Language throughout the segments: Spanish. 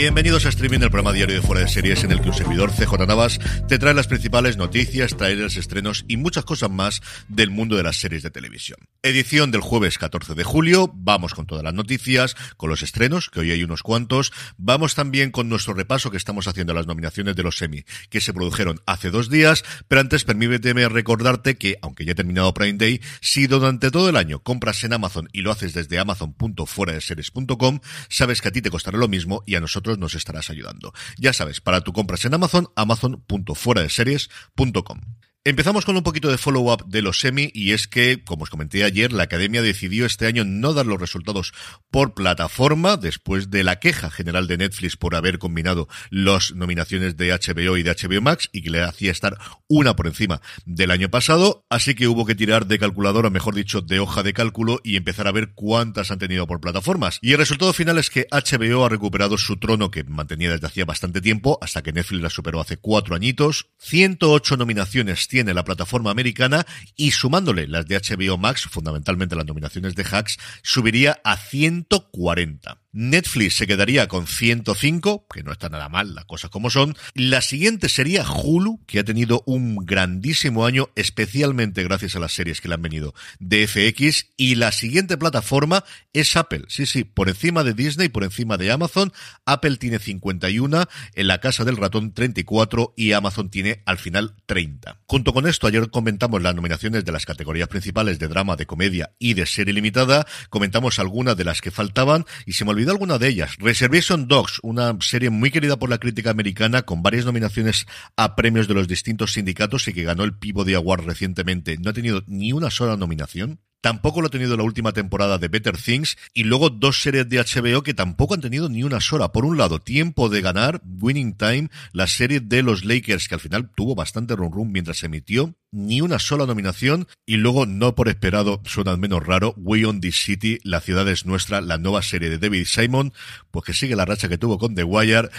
Bienvenidos a Streaming, el programa diario de Fuera de Series en el que un servidor, CJ Navas, te trae las principales noticias, trailers, estrenos y muchas cosas más del mundo de las series de televisión. Edición del jueves 14 de julio, vamos con todas las noticias, con los estrenos, que hoy hay unos cuantos, vamos también con nuestro repaso que estamos haciendo a las nominaciones de los Emmy, que se produjeron hace dos días, pero antes permíteme recordarte que, aunque ya he terminado Prime Day, si durante todo el año compras en Amazon y lo haces desde amazon.fueradeseries.com, sabes que a ti te costará lo mismo y a nosotros nos estarás ayudando. Ya sabes, para tu compras en Amazon, amazon.fueradeseries.com. Empezamos con un poquito de follow-up de los semi y es que, como os comenté ayer, la Academia decidió este año no dar los resultados por plataforma después de la queja general de Netflix por haber combinado las nominaciones de HBO y de HBO Max y que le hacía estar una por encima del año pasado, así que hubo que tirar de calculadora, mejor dicho, de hoja de cálculo y empezar a ver cuántas han tenido por plataformas. Y el resultado final es que HBO ha recuperado su trono que mantenía desde hacía bastante tiempo, hasta que Netflix la superó hace cuatro añitos, 108 nominaciones tiene la plataforma americana y sumándole las de HBO Max, fundamentalmente las nominaciones de Hacks, subiría a 140. Netflix se quedaría con 105, que no está nada mal, las cosas como son. La siguiente sería Hulu, que ha tenido un grandísimo año, especialmente gracias a las series que le han venido de FX. Y la siguiente plataforma es Apple. Sí, sí, por encima de Disney, por encima de Amazon. Apple tiene 51, en la casa del ratón 34 y Amazon tiene al final 30. Junto con esto, ayer comentamos las nominaciones de las categorías principales de drama, de comedia y de serie limitada. Comentamos algunas de las que faltaban y se me olvidó alguna de ellas. Reservation Dogs, una serie muy querida por la crítica americana con varias nominaciones a premios de los distintos sindicatos y que ganó el Peabody Award recientemente. No ha tenido ni una sola nominación. Tampoco lo ha tenido la última temporada de Better Things y luego dos series de HBO que tampoco han tenido ni una sola. Por un lado, Tiempo de Ganar, Winning Time, la serie de los Lakers que al final tuvo bastante run run mientras se emitió, ni una sola nominación y luego, no por esperado, suena al menos raro, We on This City, La ciudad es nuestra, la nueva serie de David Simon, pues que sigue la racha que tuvo con The Wire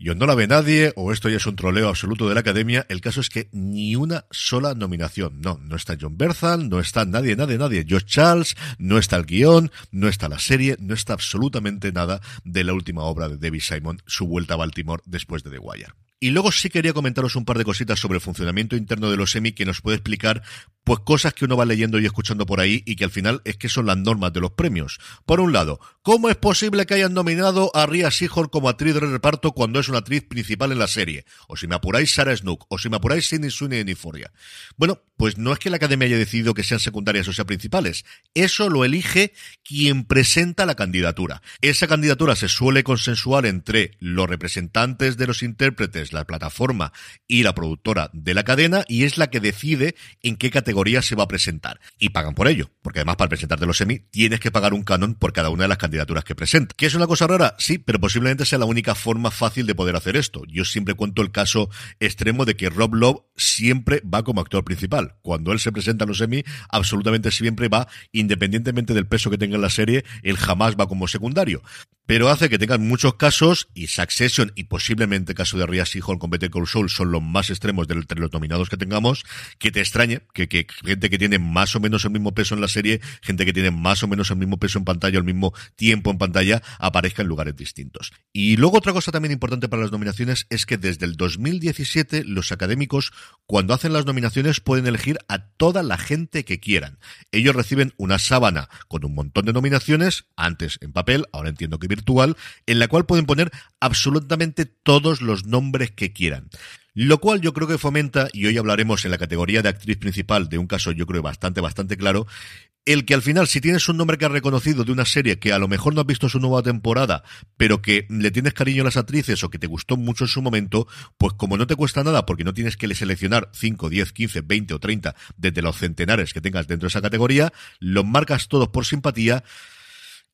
y o no la ve nadie, o esto ya es un troleo absoluto de la academia. El caso es que ni una sola nominación. No, no está John Berthal, no está nadie, nadie, nadie. Josh Charles, no está el guion, no está la serie, no está absolutamente nada de la última obra de David Simon, su vuelta a Baltimore después de The Wire. Y luego sí quería comentaros un par de cositas sobre el funcionamiento interno de los semi que nos puede explicar pues cosas que uno va leyendo y escuchando por ahí y que al final es que son las normas de los premios. Por un lado, ¿cómo es posible que hayan nominado a Ria Seahorn como actriz de reparto cuando es una actriz principal en la serie? O si me apuráis Sarah Snook, o si me apuráis Sidney Sweeney en Euphoria. Bueno, pues no es que la academia haya decidido que sean secundarias o sean principales. Eso lo elige quien presenta la candidatura. Esa candidatura se suele consensuar entre los representantes de los intérpretes, la plataforma y la productora de la cadena y es la que decide en qué categoría se va a presentar. Y pagan por ello, porque además para presentarte los semi tienes que pagar un canon por cada una de las candidaturas que presenta. ¿Qué es una cosa rara? Sí, pero posiblemente sea la única forma fácil de poder hacer esto. Yo siempre cuento el caso extremo de que Rob Love siempre va como actor principal. Cuando él se presenta en los semi, absolutamente siempre va, independientemente del peso que tenga en la serie, él jamás va como secundario. Pero hace que tengan muchos casos y Succession y posiblemente caso de Ria Seahorn con Better Call Saul son los más extremos de los nominados que tengamos, que te extrañe que, que gente que tiene más o menos el mismo peso en la serie, gente que tiene más o menos el mismo peso en pantalla, el mismo tiempo en pantalla, aparezca en lugares distintos. Y luego otra cosa también importante para las nominaciones es que desde el 2017 los académicos cuando hacen las nominaciones pueden elegir a toda la gente que quieran. Ellos reciben una sábana con un montón de nominaciones, antes en papel, ahora entiendo que en la cual pueden poner absolutamente todos los nombres que quieran. Lo cual yo creo que fomenta, y hoy hablaremos en la categoría de actriz principal de un caso yo creo bastante, bastante claro, el que al final, si tienes un nombre que has reconocido de una serie que a lo mejor no has visto su nueva temporada, pero que le tienes cariño a las actrices o que te gustó mucho en su momento, pues como no te cuesta nada porque no tienes que seleccionar 5, 10, 15, 20 o 30 desde los centenares que tengas dentro de esa categoría, los marcas todos por simpatía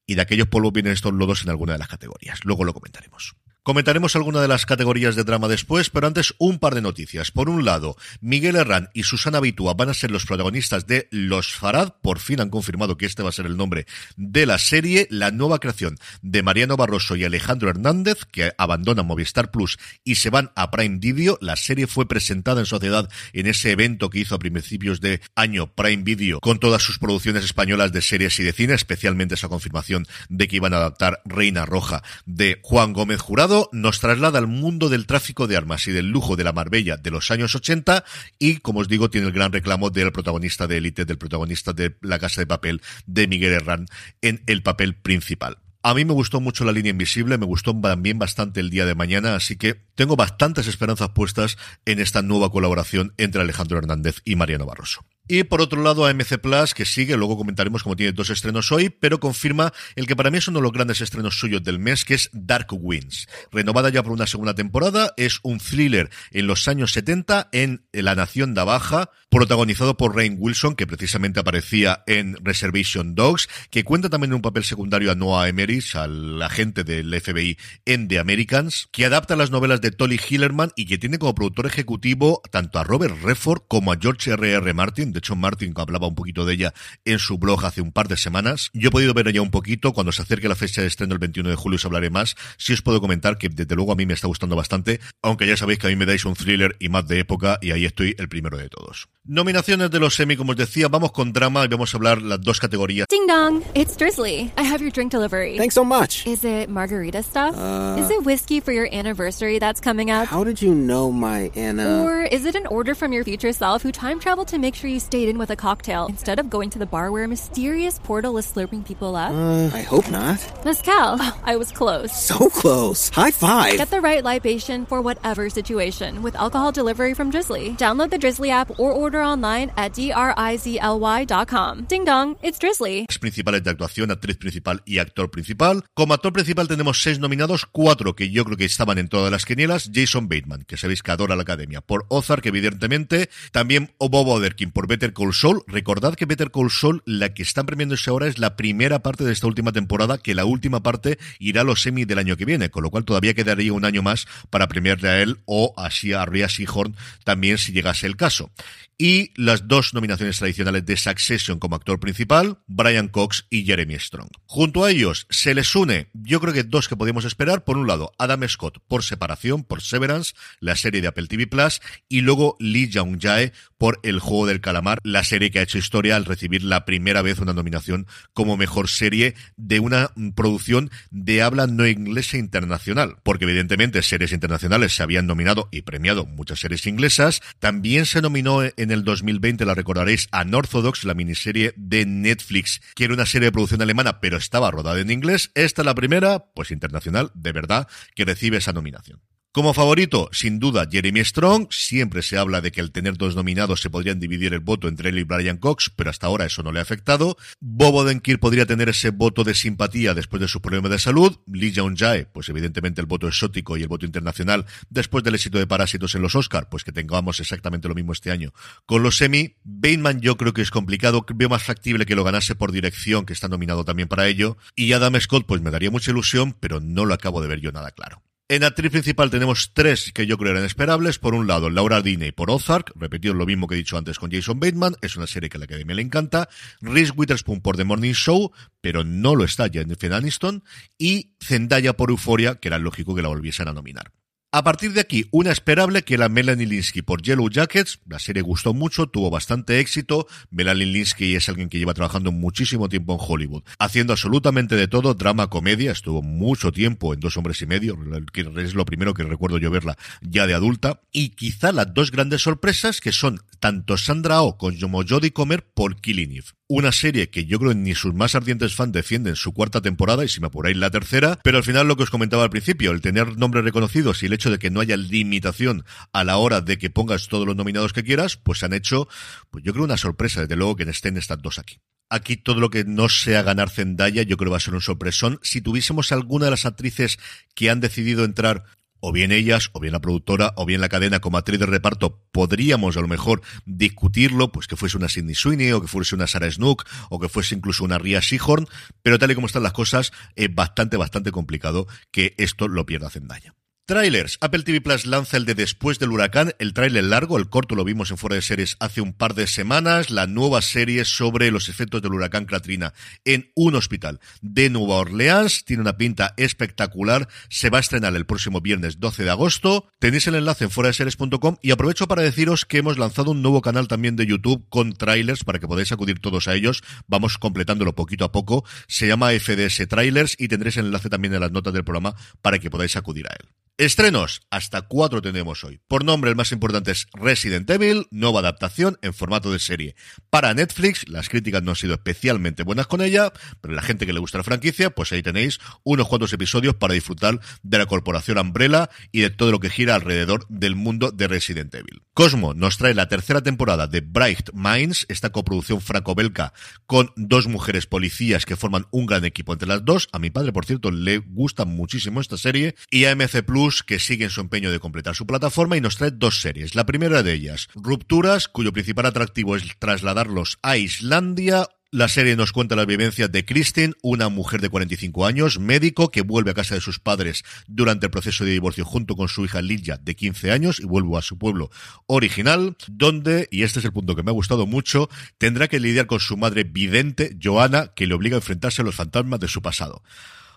y de aquellos polvos vienen estos lodos en alguna de las categorías. Luego lo comentaremos. Comentaremos alguna de las categorías de drama después, pero antes un par de noticias. Por un lado, Miguel Herrán y Susana Bitúa van a ser los protagonistas de Los Farad. Por fin han confirmado que este va a ser el nombre de la serie. La nueva creación de Mariano Barroso y Alejandro Hernández, que abandonan Movistar Plus y se van a Prime Video. La serie fue presentada en sociedad en ese evento que hizo a principios de año Prime Video con todas sus producciones españolas de series y de cine, especialmente esa confirmación de que iban a adaptar Reina Roja de Juan Gómez Jurado nos traslada al mundo del tráfico de armas y del lujo de la Marbella de los años 80 y, como os digo, tiene el gran reclamo del protagonista de élite, del protagonista de La Casa de Papel, de Miguel Herrán, en el papel principal. A mí me gustó mucho la línea invisible, me gustó también bastante el día de mañana, así que tengo bastantes esperanzas puestas en esta nueva colaboración entre Alejandro Hernández y Mariano Barroso. Y por otro lado, AMC Plus, que sigue, luego comentaremos cómo tiene dos estrenos hoy, pero confirma el que para mí es uno de los grandes estrenos suyos del mes, que es Dark Winds. Renovada ya por una segunda temporada, es un thriller en los años 70 en La Nación da Baja, protagonizado por Rain Wilson, que precisamente aparecía en Reservation Dogs, que cuenta también en un papel secundario a Noah Emeris, al agente del FBI en The Americans, que adapta las novelas de Tolly Hillerman y que tiene como productor ejecutivo tanto a Robert Redford como a George R.R. R. Martin, de hecho, Martin hablaba un poquito de ella en su blog hace un par de semanas. Yo he podido ver ella un poquito. Cuando se acerque la fecha de estreno el 21 de julio os hablaré más. Sí os puedo comentar que desde luego a mí me está gustando bastante, aunque ya sabéis que a mí me dais un thriller y más de época y ahí estoy el primero de todos. Nominaciones de los semi, como os decía, vamos con drama y vamos a hablar las dos categorías. Ding dong, it's Drizzly. I have your drink delivery. Thanks so much. Is it margarita stuff? Uh, is it whiskey for your anniversary that's coming up? How did you know my Anna? Or is it an order from your future self who time traveled to make sure you stayed in with a cocktail? instead of going to the bar where a mysterious portal is slurping people up? Uh, I hope not. Mezcal. Oh, I was close. So close. High five. Get the right libation for whatever situation with alcohol delivery from Drizzly. Download the Drizzly app or order online at drizly.com. Ding dong, it's Drizzly. Principales de actuación, actriz principal y actor principal. Como actor principal tenemos seis nominados, cuatro que yo creo que estaban en todas las quinielas. Jason Bateman, que sabéis que adora la academia, por Ozark, evidentemente. También Bob Oderkin por Better Call Saul. Recordad que Better Call Saul, la que están premiándose ahora, es la primera parte de esta última temporada, que la última parte irá a los semi del año que viene, con lo cual todavía quedaría un año más para premiarle a él o así a Rhea Seahorn también si llegase el caso y las dos nominaciones tradicionales de Succession como actor principal, Brian Cox y Jeremy Strong. Junto a ellos se les une, yo creo que dos que podíamos esperar, por un lado Adam Scott por Separación, por Severance, la serie de Apple TV Plus, y luego Lee Jung Jae por El Juego del Calamar, la serie que ha hecho historia al recibir la primera vez una nominación como mejor serie de una producción de habla no inglesa internacional, porque evidentemente series internacionales se habían nominado y premiado muchas series inglesas, también se nominó en el 2020, la recordaréis, Unorthodox, la miniserie de Netflix, que era una serie de producción alemana, pero estaba rodada en inglés. Esta es la primera, pues internacional, de verdad, que recibe esa nominación. Como favorito, sin duda, Jeremy Strong. Siempre se habla de que al tener dos nominados se podrían dividir el voto entre él y Brian Cox, pero hasta ahora eso no le ha afectado. Bob Odenkirk podría tener ese voto de simpatía después de su problema de salud. Lee Jae, pues evidentemente el voto exótico y el voto internacional después del éxito de Parásitos en los Oscar, pues que tengamos exactamente lo mismo este año con los semi. Bateman yo creo que es complicado, veo más factible que lo ganase por dirección, que está nominado también para ello. Y Adam Scott, pues me daría mucha ilusión, pero no lo acabo de ver yo nada claro. En actriz principal tenemos tres que yo creo eran esperables. Por un lado, Laura Dini por Ozark, repetido lo mismo que he dicho antes con Jason Bateman, es una serie que a la Academia le encanta. Reese Witherspoon por The Morning Show, pero no lo está Jennifer Aniston. Y Zendaya por Euphoria, que era lógico que la volviesen a nominar. A partir de aquí, una esperable que era Melanie Linsky por Yellow Jackets. La serie gustó mucho, tuvo bastante éxito. Melanie Linsky es alguien que lleva trabajando muchísimo tiempo en Hollywood, haciendo absolutamente de todo, drama, comedia. Estuvo mucho tiempo en Dos Hombres y Medio, que es lo primero que recuerdo yo verla ya de adulta. Y quizá las dos grandes sorpresas que son tanto Sandra Oh como Jodie Comer por Killing una serie que yo creo ni sus más ardientes fans defienden su cuarta temporada y si me apuráis la tercera, pero al final lo que os comentaba al principio, el tener nombres reconocidos y el hecho de que no haya limitación a la hora de que pongas todos los nominados que quieras, pues han hecho, pues yo creo una sorpresa, desde luego que estén estas dos aquí. Aquí todo lo que no sea ganar Zendaya, yo creo va a ser un sorpresón. Si tuviésemos alguna de las actrices que han decidido entrar o bien ellas, o bien la productora, o bien la cadena como actriz de reparto, podríamos a lo mejor discutirlo, pues que fuese una Sidney Sweeney, o que fuese una Sarah Snook, o que fuese incluso una Ria Seahorn, pero tal y como están las cosas, es bastante, bastante complicado que esto lo pierda Zendaya. Trailers. Apple TV Plus lanza el de Después del Huracán, el trailer largo, el corto lo vimos en fuera de series hace un par de semanas, la nueva serie sobre los efectos del huracán Katrina en un hospital de Nueva Orleans, tiene una pinta espectacular, se va a estrenar el próximo viernes 12 de agosto, tenéis el enlace en fuera de series.com y aprovecho para deciros que hemos lanzado un nuevo canal también de YouTube con trailers para que podáis acudir todos a ellos, vamos completándolo poquito a poco, se llama FDS Trailers y tendréis el enlace también en las notas del programa para que podáis acudir a él. Estrenos, hasta cuatro tenemos hoy. Por nombre, el más importante es Resident Evil, nueva adaptación en formato de serie. Para Netflix, las críticas no han sido especialmente buenas con ella, pero la gente que le gusta la franquicia, pues ahí tenéis unos cuantos episodios para disfrutar de la corporación Umbrella y de todo lo que gira alrededor del mundo de Resident Evil. Cosmo nos trae la tercera temporada de Bright Minds, esta coproducción franco-belga con dos mujeres policías que forman un gran equipo entre las dos. A mi padre, por cierto, le gusta muchísimo esta serie y AMC Plus que sigue en su empeño de completar su plataforma y nos trae dos series. La primera de ellas, Rupturas, cuyo principal atractivo es trasladarlos a Islandia, la serie nos cuenta las vivencias de Kristin, una mujer de 45 años, médico, que vuelve a casa de sus padres durante el proceso de divorcio junto con su hija Lidia, de 15 años, y vuelve a su pueblo original, donde, y este es el punto que me ha gustado mucho, tendrá que lidiar con su madre vidente, Joana, que le obliga a enfrentarse a los fantasmas de su pasado.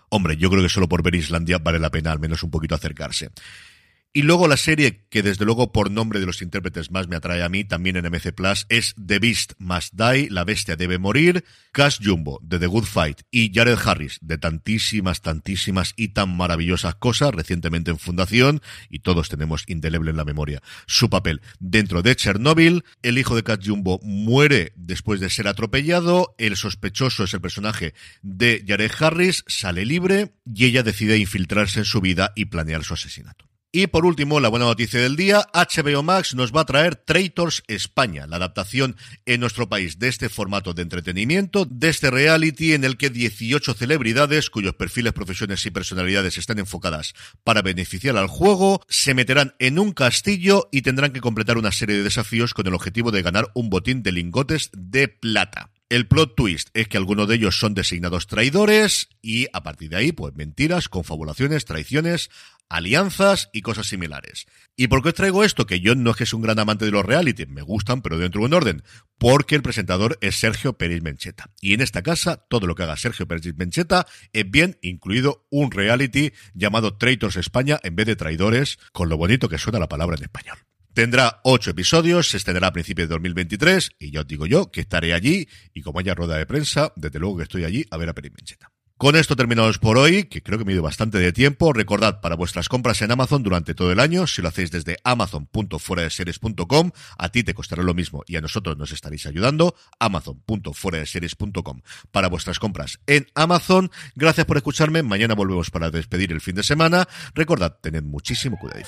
Hombre, yo creo que solo por ver Islandia vale la pena al menos un poquito acercarse. Y luego la serie que desde luego por nombre de los intérpretes más me atrae a mí, también en MC Plus, es The Beast Must Die, La Bestia Debe Morir, Cash Jumbo de The Good Fight y Jared Harris de tantísimas, tantísimas y tan maravillosas cosas recientemente en Fundación y todos tenemos indeleble en la memoria su papel dentro de Chernobyl. El hijo de Cash Jumbo muere después de ser atropellado, el sospechoso es el personaje de Jared Harris, sale libre y ella decide infiltrarse en su vida y planear su asesinato. Y por último, la buena noticia del día, HBO Max nos va a traer Traitors España, la adaptación en nuestro país de este formato de entretenimiento, de este reality en el que 18 celebridades, cuyos perfiles, profesiones y personalidades están enfocadas para beneficiar al juego, se meterán en un castillo y tendrán que completar una serie de desafíos con el objetivo de ganar un botín de lingotes de plata. El plot twist es que algunos de ellos son designados traidores y a partir de ahí, pues mentiras, confabulaciones, traiciones, alianzas y cosas similares. ¿Y por qué os traigo esto? Que yo no es que sea un gran amante de los reality, me gustan, pero dentro de un orden. Porque el presentador es Sergio Pérez Mencheta. Y en esta casa, todo lo que haga Sergio Pérez Mencheta es bien, incluido un reality llamado Traitors España en vez de traidores, con lo bonito que suena la palabra en español. Tendrá ocho episodios, se estrenará a principios de 2023 y yo os digo yo que estaré allí y como haya rueda de prensa, desde luego que estoy allí a ver a Peri Mencheta. Con esto terminamos por hoy, que creo que me ido bastante de tiempo. Recordad, para vuestras compras en Amazon durante todo el año, si lo hacéis desde amazon.fueradeseries.com, a ti te costará lo mismo y a nosotros nos estaréis ayudando. amazon.fueradeseries.com para vuestras compras en Amazon. Gracias por escucharme. Mañana volvemos para despedir el fin de semana. Recordad, tened muchísimo cuidado.